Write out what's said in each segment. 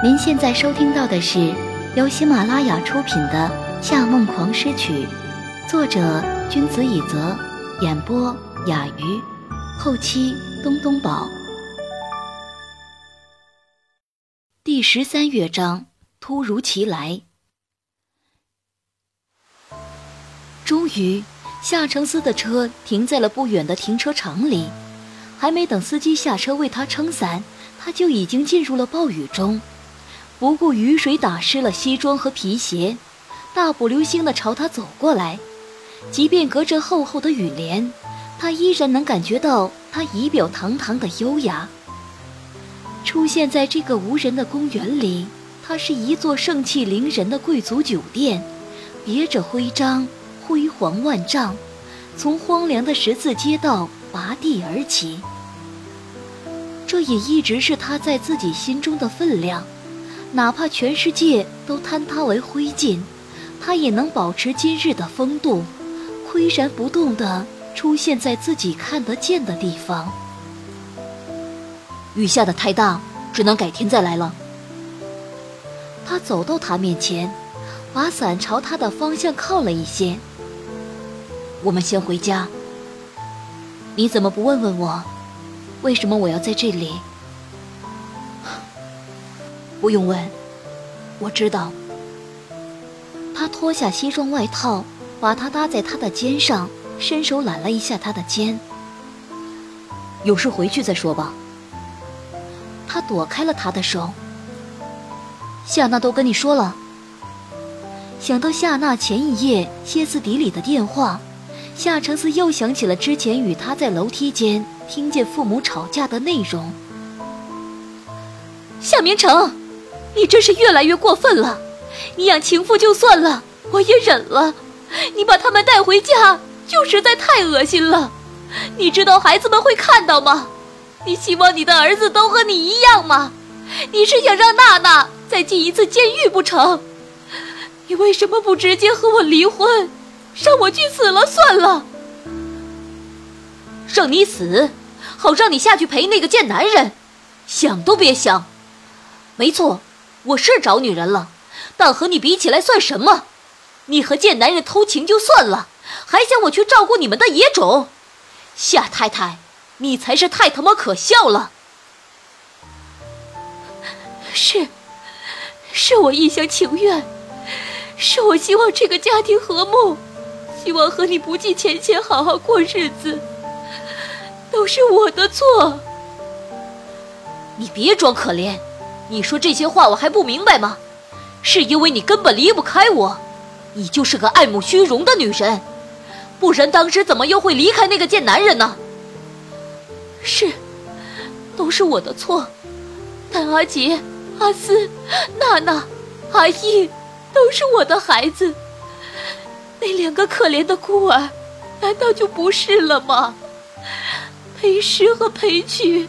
您现在收听到的是由喜马拉雅出品的《夏梦狂诗曲》，作者君子以泽，演播雅鱼，后期东东宝。第十三乐章：突如其来。终于，夏承思的车停在了不远的停车场里，还没等司机下车为他撑伞，他就已经进入了暴雨中。不顾雨水打湿了西装和皮鞋，大步流星地朝他走过来。即便隔着厚厚的雨帘，他依然能感觉到他仪表堂堂的优雅。出现在这个无人的公园里，它是一座盛气凌人的贵族酒店，别着徽章，辉煌万丈，从荒凉的十字街道拔地而起。这也一直是他在自己心中的分量。哪怕全世界都坍塌为灰烬，他也能保持今日的风度，岿然不动地出现在自己看得见的地方。雨下的太大，只能改天再来了。他走到他面前，把伞朝他的方向靠了一些。我们先回家。你怎么不问问我，为什么我要在这里？不用问，我知道。他脱下西装外套，把它搭在他的肩上，伸手揽了一下他的肩。有事回去再说吧。他躲开了他的手。夏娜都跟你说了。想到夏娜前一夜歇斯底里的电话，夏承思又想起了之前与他在楼梯间听见父母吵架的内容。夏明成。你真是越来越过分了！你养情妇就算了，我也忍了。你把他们带回家，就实在太恶心了。你知道孩子们会看到吗？你希望你的儿子都和你一样吗？你是想让娜娜再进一次监狱不成？你为什么不直接和我离婚，让我去死了算了？让你死，好让你下去陪那个贱男人，想都别想。没错。我是找女人了，但和你比起来算什么？你和贱男人偷情就算了，还想我去照顾你们的野种？夏太太，你才是太他妈可笑了！是，是我一厢情愿，是我希望这个家庭和睦，希望和你不计前嫌好好过日子，都是我的错。你别装可怜。你说这些话我还不明白吗？是因为你根本离不开我，你就是个爱慕虚荣的女人，不然当时怎么又会离开那个贱男人呢？是，都是我的错。但阿杰、阿斯、娜娜、阿义都是我的孩子，那两个可怜的孤儿，难道就不是了吗？裴诗和裴曲，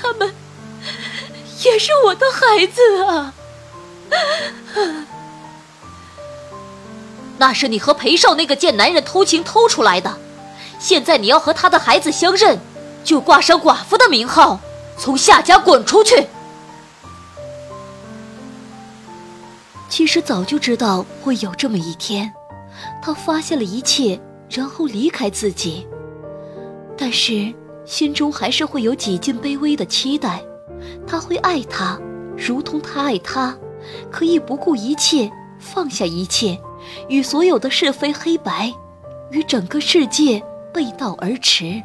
他们。也是我的孩子啊！那是你和裴少那个贱男人偷情偷出来的，现在你要和他的孩子相认，就挂上寡妇的名号，从夏家滚出去。其实早就知道会有这么一天，他发现了一切，然后离开自己，但是心中还是会有几近卑微的期待。他会爱她，如同他爱她，可以不顾一切，放下一切，与所有的是非黑白，与整个世界背道而驰。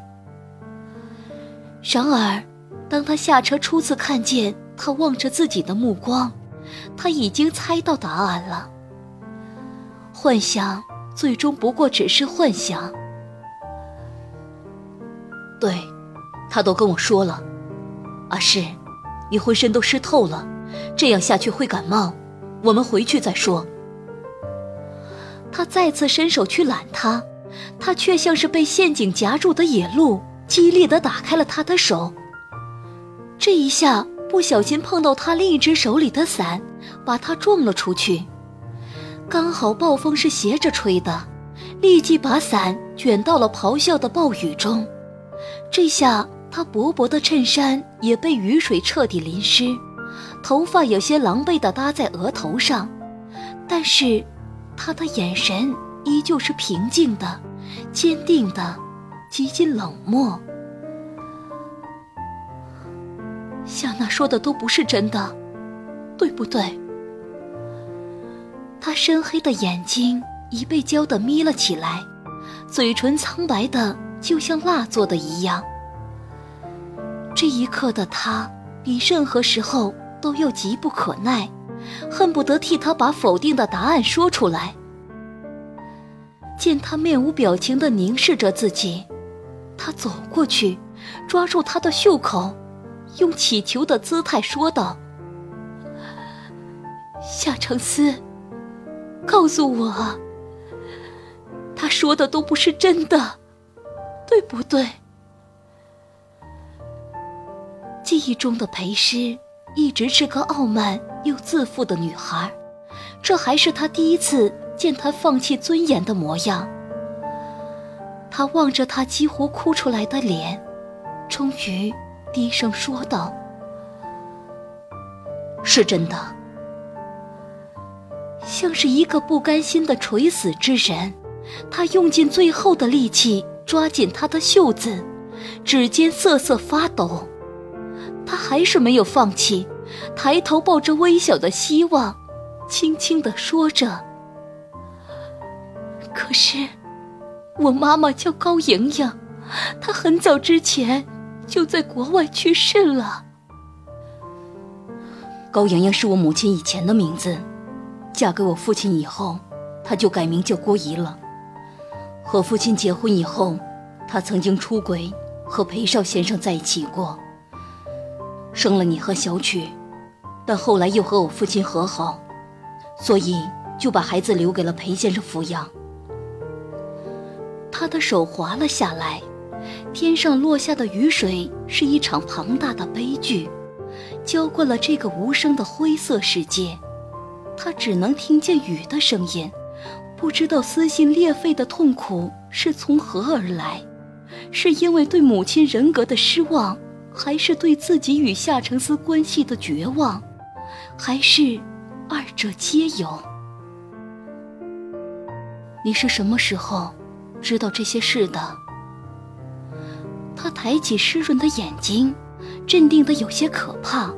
然而，当他下车初次看见他望着自己的目光，他已经猜到答案了。幻想最终不过只是幻想。对，他都跟我说了，阿诗。你浑身都湿透了，这样下去会感冒。我们回去再说。他再次伸手去揽她，她却像是被陷阱夹住的野鹿，激烈的打开了他的手。这一下不小心碰到他另一只手里的伞，把他撞了出去。刚好暴风是斜着吹的，立即把伞卷到了咆哮的暴雨中。这下。他薄薄的衬衫也被雨水彻底淋湿，头发有些狼狈地搭在额头上，但是他的眼神依旧是平静的、坚定的，极尽冷漠。夏娜说的都不是真的，对不对？他深黑的眼睛已被浇得眯了起来，嘴唇苍白的就像蜡做的一样。这一刻的他，比任何时候都要急不可耐，恨不得替他把否定的答案说出来。见他面无表情的凝视着自己，他走过去，抓住他的袖口，用乞求的姿态说道：“夏承思，告诉我，他说的都不是真的，对不对？”记忆中的裴诗一直是个傲慢又自负的女孩，这还是他第一次见她放弃尊严的模样。他望着她几乎哭出来的脸，终于低声说道：“是真的。”像是一个不甘心的垂死之人，他用尽最后的力气抓紧她的袖子，指尖瑟瑟发抖。他还是没有放弃，抬头抱着微小的希望，轻轻地说着：“可是，我妈妈叫高莹莹，她很早之前就在国外去世了。高莹莹是我母亲以前的名字，嫁给我父亲以后，她就改名叫郭姨了。和父亲结婚以后，她曾经出轨，和裴少先生在一起过。”生了你和小曲，但后来又和我父亲和好，所以就把孩子留给了裴先生抚养。他的手滑了下来，天上落下的雨水是一场庞大的悲剧，浇灌了这个无声的灰色世界。他只能听见雨的声音，不知道撕心裂肺的痛苦是从何而来，是因为对母亲人格的失望。还是对自己与夏承思关系的绝望，还是二者皆有？你是什么时候知道这些事的？他抬起湿润的眼睛，镇定的有些可怕。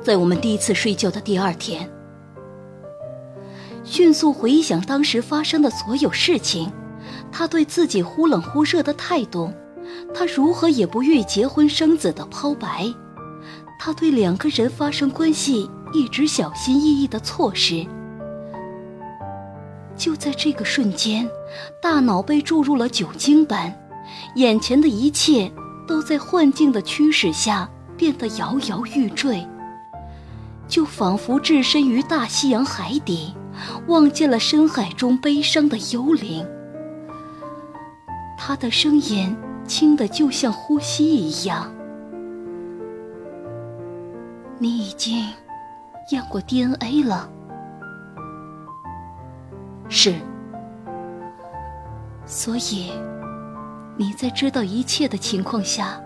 在我们第一次睡觉的第二天，迅速回想当时发生的所有事情，他对自己忽冷忽热的态度。他如何也不愿结婚生子的抛白，他对两个人发生关系一直小心翼翼的措施。就在这个瞬间，大脑被注入了酒精般，眼前的一切都在幻境的驱使下变得摇摇欲坠，就仿佛置身于大西洋海底，望见了深海中悲伤的幽灵。他的声音。轻的就像呼吸一样。你已经验过 DNA 了，是。所以你在知道一切的情况下，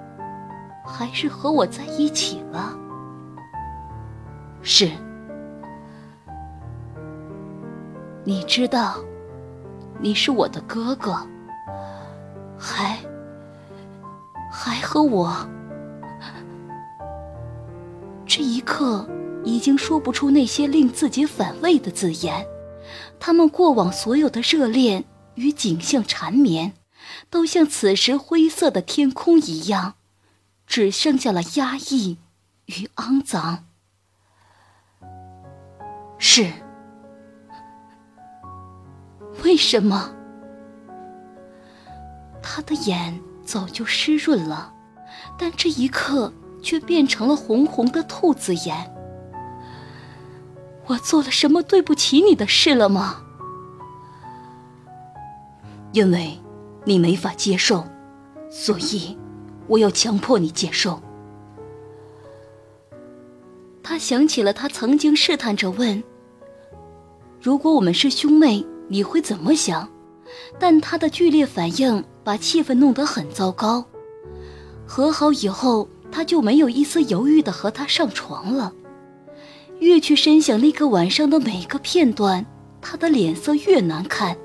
还是和我在一起了。是。你知道，你是我的哥哥，还。还和我，这一刻已经说不出那些令自己反胃的字眼。他们过往所有的热恋与景象缠绵，都像此时灰色的天空一样，只剩下了压抑与肮脏。是，为什么？他的眼。早就湿润了，但这一刻却变成了红红的兔子眼。我做了什么对不起你的事了吗？因为，你没法接受，所以，我要强迫你接受。他想起了他曾经试探着问：“如果我们是兄妹，你会怎么想？”但他的剧烈反应把气氛弄得很糟糕。和好以后，他就没有一丝犹豫的和他上床了。越去深想那个晚上的每个片段，他的脸色越难看。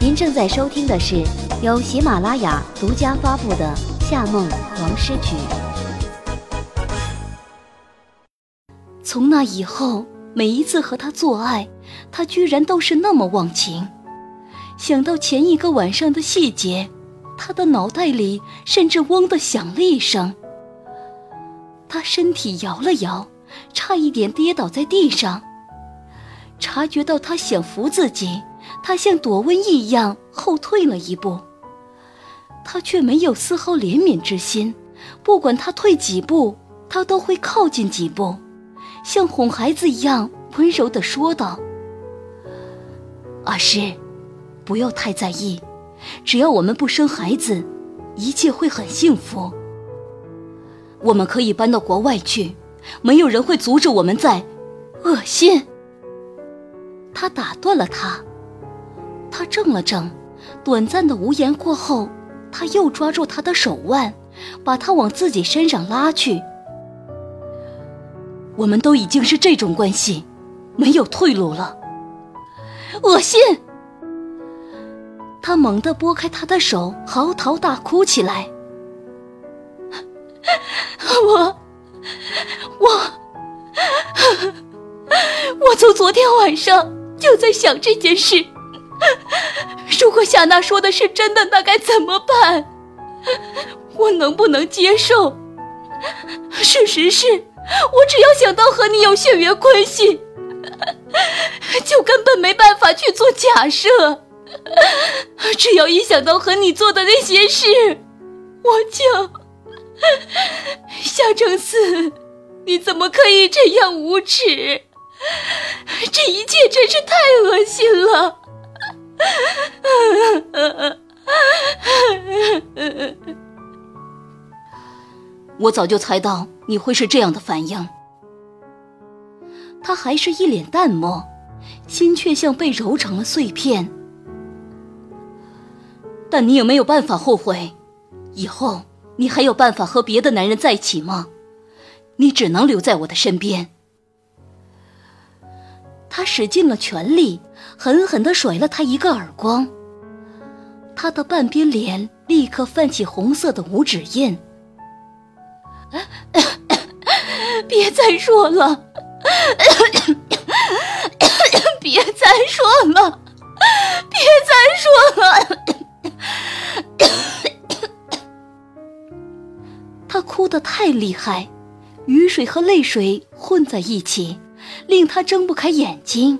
您正在收听的是由喜马拉雅独家发布的《夏梦王诗曲》。从那以后，每一次和他做爱，他居然都是那么忘情。想到前一个晚上的细节，他的脑袋里甚至嗡的响了一声。他身体摇了摇，差一点跌倒在地上。察觉到他想扶自己，他像躲瘟疫一样后退了一步。他却没有丝毫怜悯之心，不管他退几步，他都会靠近几步，像哄孩子一样温柔地说道：“阿诗。”不要太在意，只要我们不生孩子，一切会很幸福。我们可以搬到国外去，没有人会阻止我们在。恶心！他打断了他。他怔了怔，短暂的无言过后，他又抓住他的手腕，把他往自己身上拉去。我们都已经是这种关系，没有退路了。恶心！他猛地拨开他的手，嚎啕大哭起来。我，我，我从昨天晚上就在想这件事。如果夏娜说的是真的，那该怎么办？我能不能接受？事实是，我只要想到和你有血缘关系，就根本没办法去做假设。只要一想到和你做的那些事，我就夏承思，你怎么可以这样无耻？这一切真是太恶心了！我早就猜到你会是这样的反应。他还是一脸淡漠，心却像被揉成了碎片。但你有没有办法后悔？以后你还有办法和别的男人在一起吗？你只能留在我的身边。他使尽了全力，狠狠地甩了他一个耳光。他的半边脸立刻泛起红色的五指印。别再说了，别再说了，别再说了。他哭得太厉害，雨水和泪水混在一起，令他睁不开眼睛。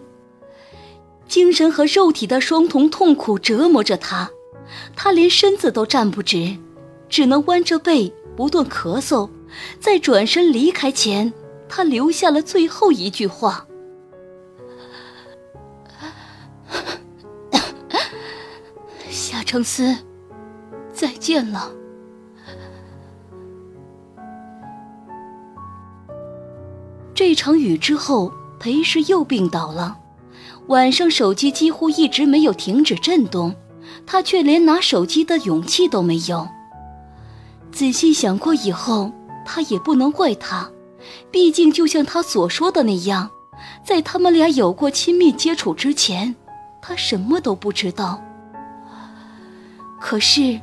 精神和肉体的双重痛苦折磨着他，他连身子都站不直，只能弯着背不断咳嗽。在转身离开前，他留下了最后一句话：“ 夏承思。”再见了。这场雨之后，裴氏又病倒了。晚上手机几乎一直没有停止震动，他却连拿手机的勇气都没有。仔细想过以后，他也不能怪他，毕竟就像他所说的那样，在他们俩有过亲密接触之前，他什么都不知道。可是。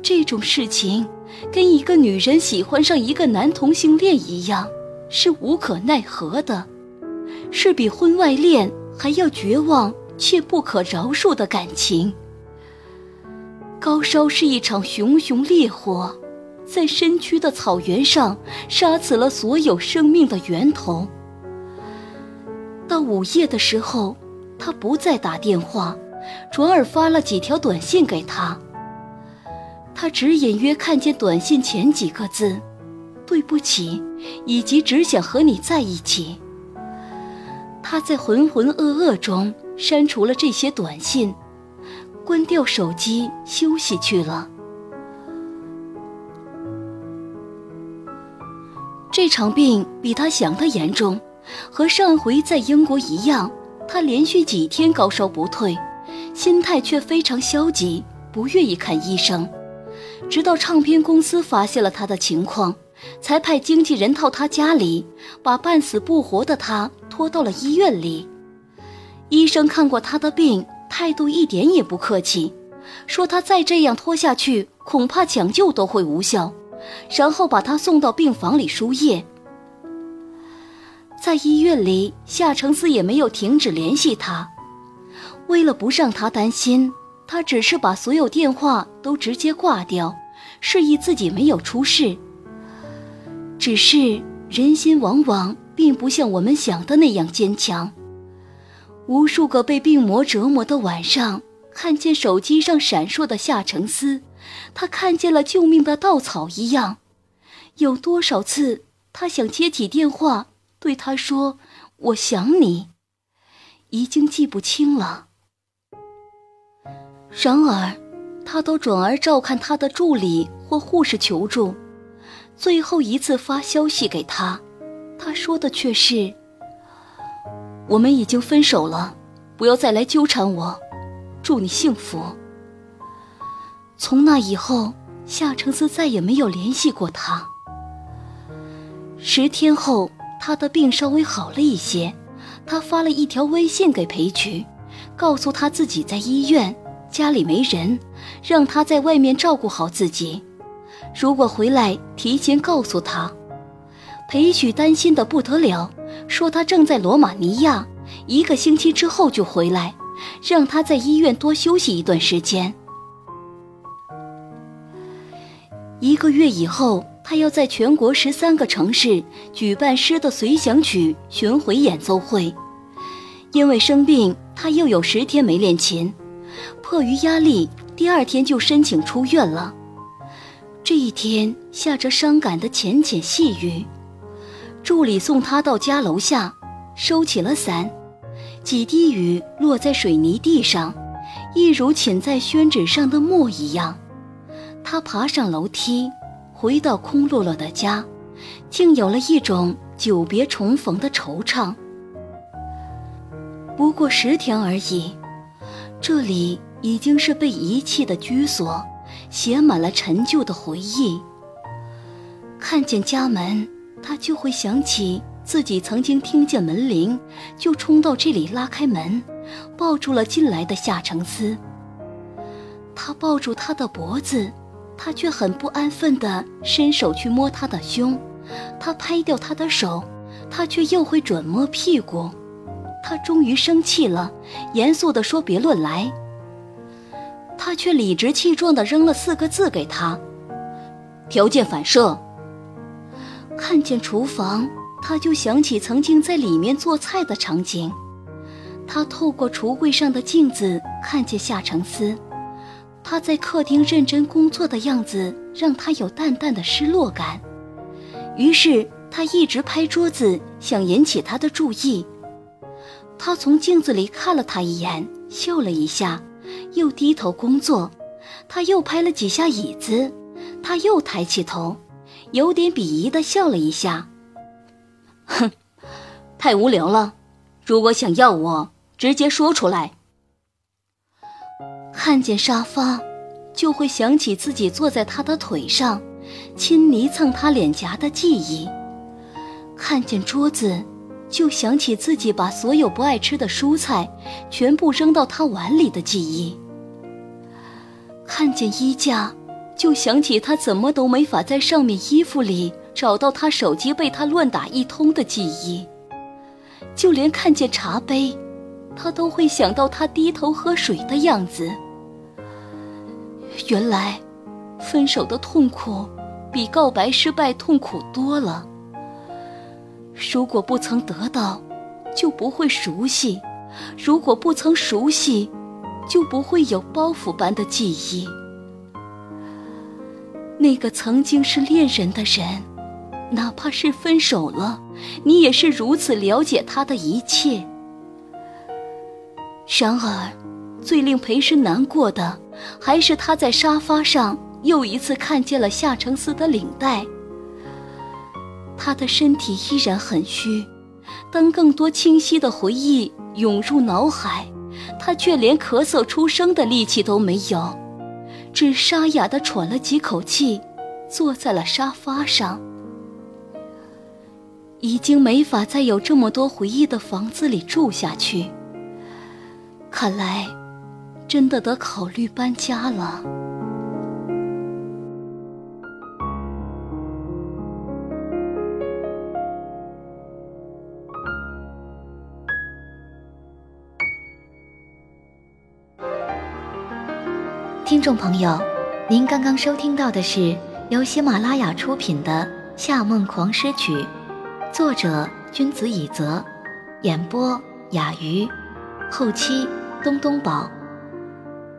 这种事情，跟一个女人喜欢上一个男同性恋一样，是无可奈何的，是比婚外恋还要绝望却不可饶恕的感情。高烧是一场熊熊烈火，在身躯的草原上杀死了所有生命的源头。到午夜的时候，他不再打电话，转而发了几条短信给他。他只隐约看见短信前几个字：“对不起”，以及“只想和你在一起”。他在浑浑噩噩中删除了这些短信，关掉手机休息去了。这场病比他想的严重，和上回在英国一样，他连续几天高烧不退，心态却非常消极。不愿意看医生，直到唱片公司发现了他的情况，才派经纪人到他家里，把半死不活的他拖到了医院里。医生看过他的病，态度一点也不客气，说他再这样拖下去，恐怕抢救都会无效，然后把他送到病房里输液。在医院里，夏承思也没有停止联系他。为了不让他担心，他只是把所有电话都直接挂掉，示意自己没有出事。只是人心往往并不像我们想的那样坚强。无数个被病魔折磨的晚上，看见手机上闪烁的夏承思，他看见了救命的稻草一样。有多少次，他想接起电话。对他说：“我想你，已经记不清了。”然而，他都转而照看他的助理或护士求助。最后一次发消息给他，他说的却是：“我们已经分手了，不要再来纠缠我，祝你幸福。”从那以后，夏承思再也没有联系过他。十天后。他的病稍微好了一些，他发了一条微信给裴渠，告诉他自己在医院，家里没人，让他在外面照顾好自己。如果回来，提前告诉他。裴渠担心的不得了，说他正在罗马尼亚，一个星期之后就回来，让他在医院多休息一段时间。一个月以后。他要在全国十三个城市举办诗的随想曲巡回演奏会，因为生病，他又有十天没练琴，迫于压力，第二天就申请出院了。这一天下着伤感的浅浅细雨，助理送他到家楼下，收起了伞，几滴雨落在水泥地上，一如浸在宣纸上的墨一样。他爬上楼梯。回到空落落的家，竟有了一种久别重逢的惆怅。不过十天而已，这里已经是被遗弃的居所，写满了陈旧的回忆。看见家门，他就会想起自己曾经听见门铃，就冲到这里拉开门，抱住了进来的夏承思。他抱住他的脖子。他却很不安分地伸手去摸他的胸，他拍掉他的手，他却又会转摸屁股。他终于生气了，严肃地说：“别乱来。”他却理直气壮地扔了四个字给他：“条件反射。”看见厨房，他就想起曾经在里面做菜的场景。他透过橱柜上的镜子，看见夏承思。他在客厅认真工作的样子让他有淡淡的失落感，于是他一直拍桌子，想引起他的注意。他从镜子里看了他一眼，笑了一下，又低头工作。他又拍了几下椅子，他又抬起头，有点鄙夷地笑了一下。哼，太无聊了。如果想要我，直接说出来。看见沙发，就会想起自己坐在他的腿上，亲昵蹭他脸颊的记忆；看见桌子，就想起自己把所有不爱吃的蔬菜全部扔到他碗里的记忆；看见衣架，就想起他怎么都没法在上面衣服里找到他手机被他乱打一通的记忆；就连看见茶杯，他都会想到他低头喝水的样子。原来，分手的痛苦比告白失败痛苦多了。如果不曾得到，就不会熟悉；如果不曾熟悉，就不会有包袱般的记忆。那个曾经是恋人的人，哪怕是分手了，你也是如此了解他的一切。然而，最令裴诗难过的。还是他在沙发上又一次看见了夏承思的领带。他的身体依然很虚，当更多清晰的回忆涌入脑海，他却连咳嗽出声的力气都没有。只沙哑的喘了几口气，坐在了沙发上。已经没法再有这么多回忆的房子里住下去，看来真的得考虑搬家了。听众朋友，您刚刚收听到的是由喜马拉雅出品的《夏梦狂诗曲》，作者君子以泽，演播雅鱼，后期东东宝。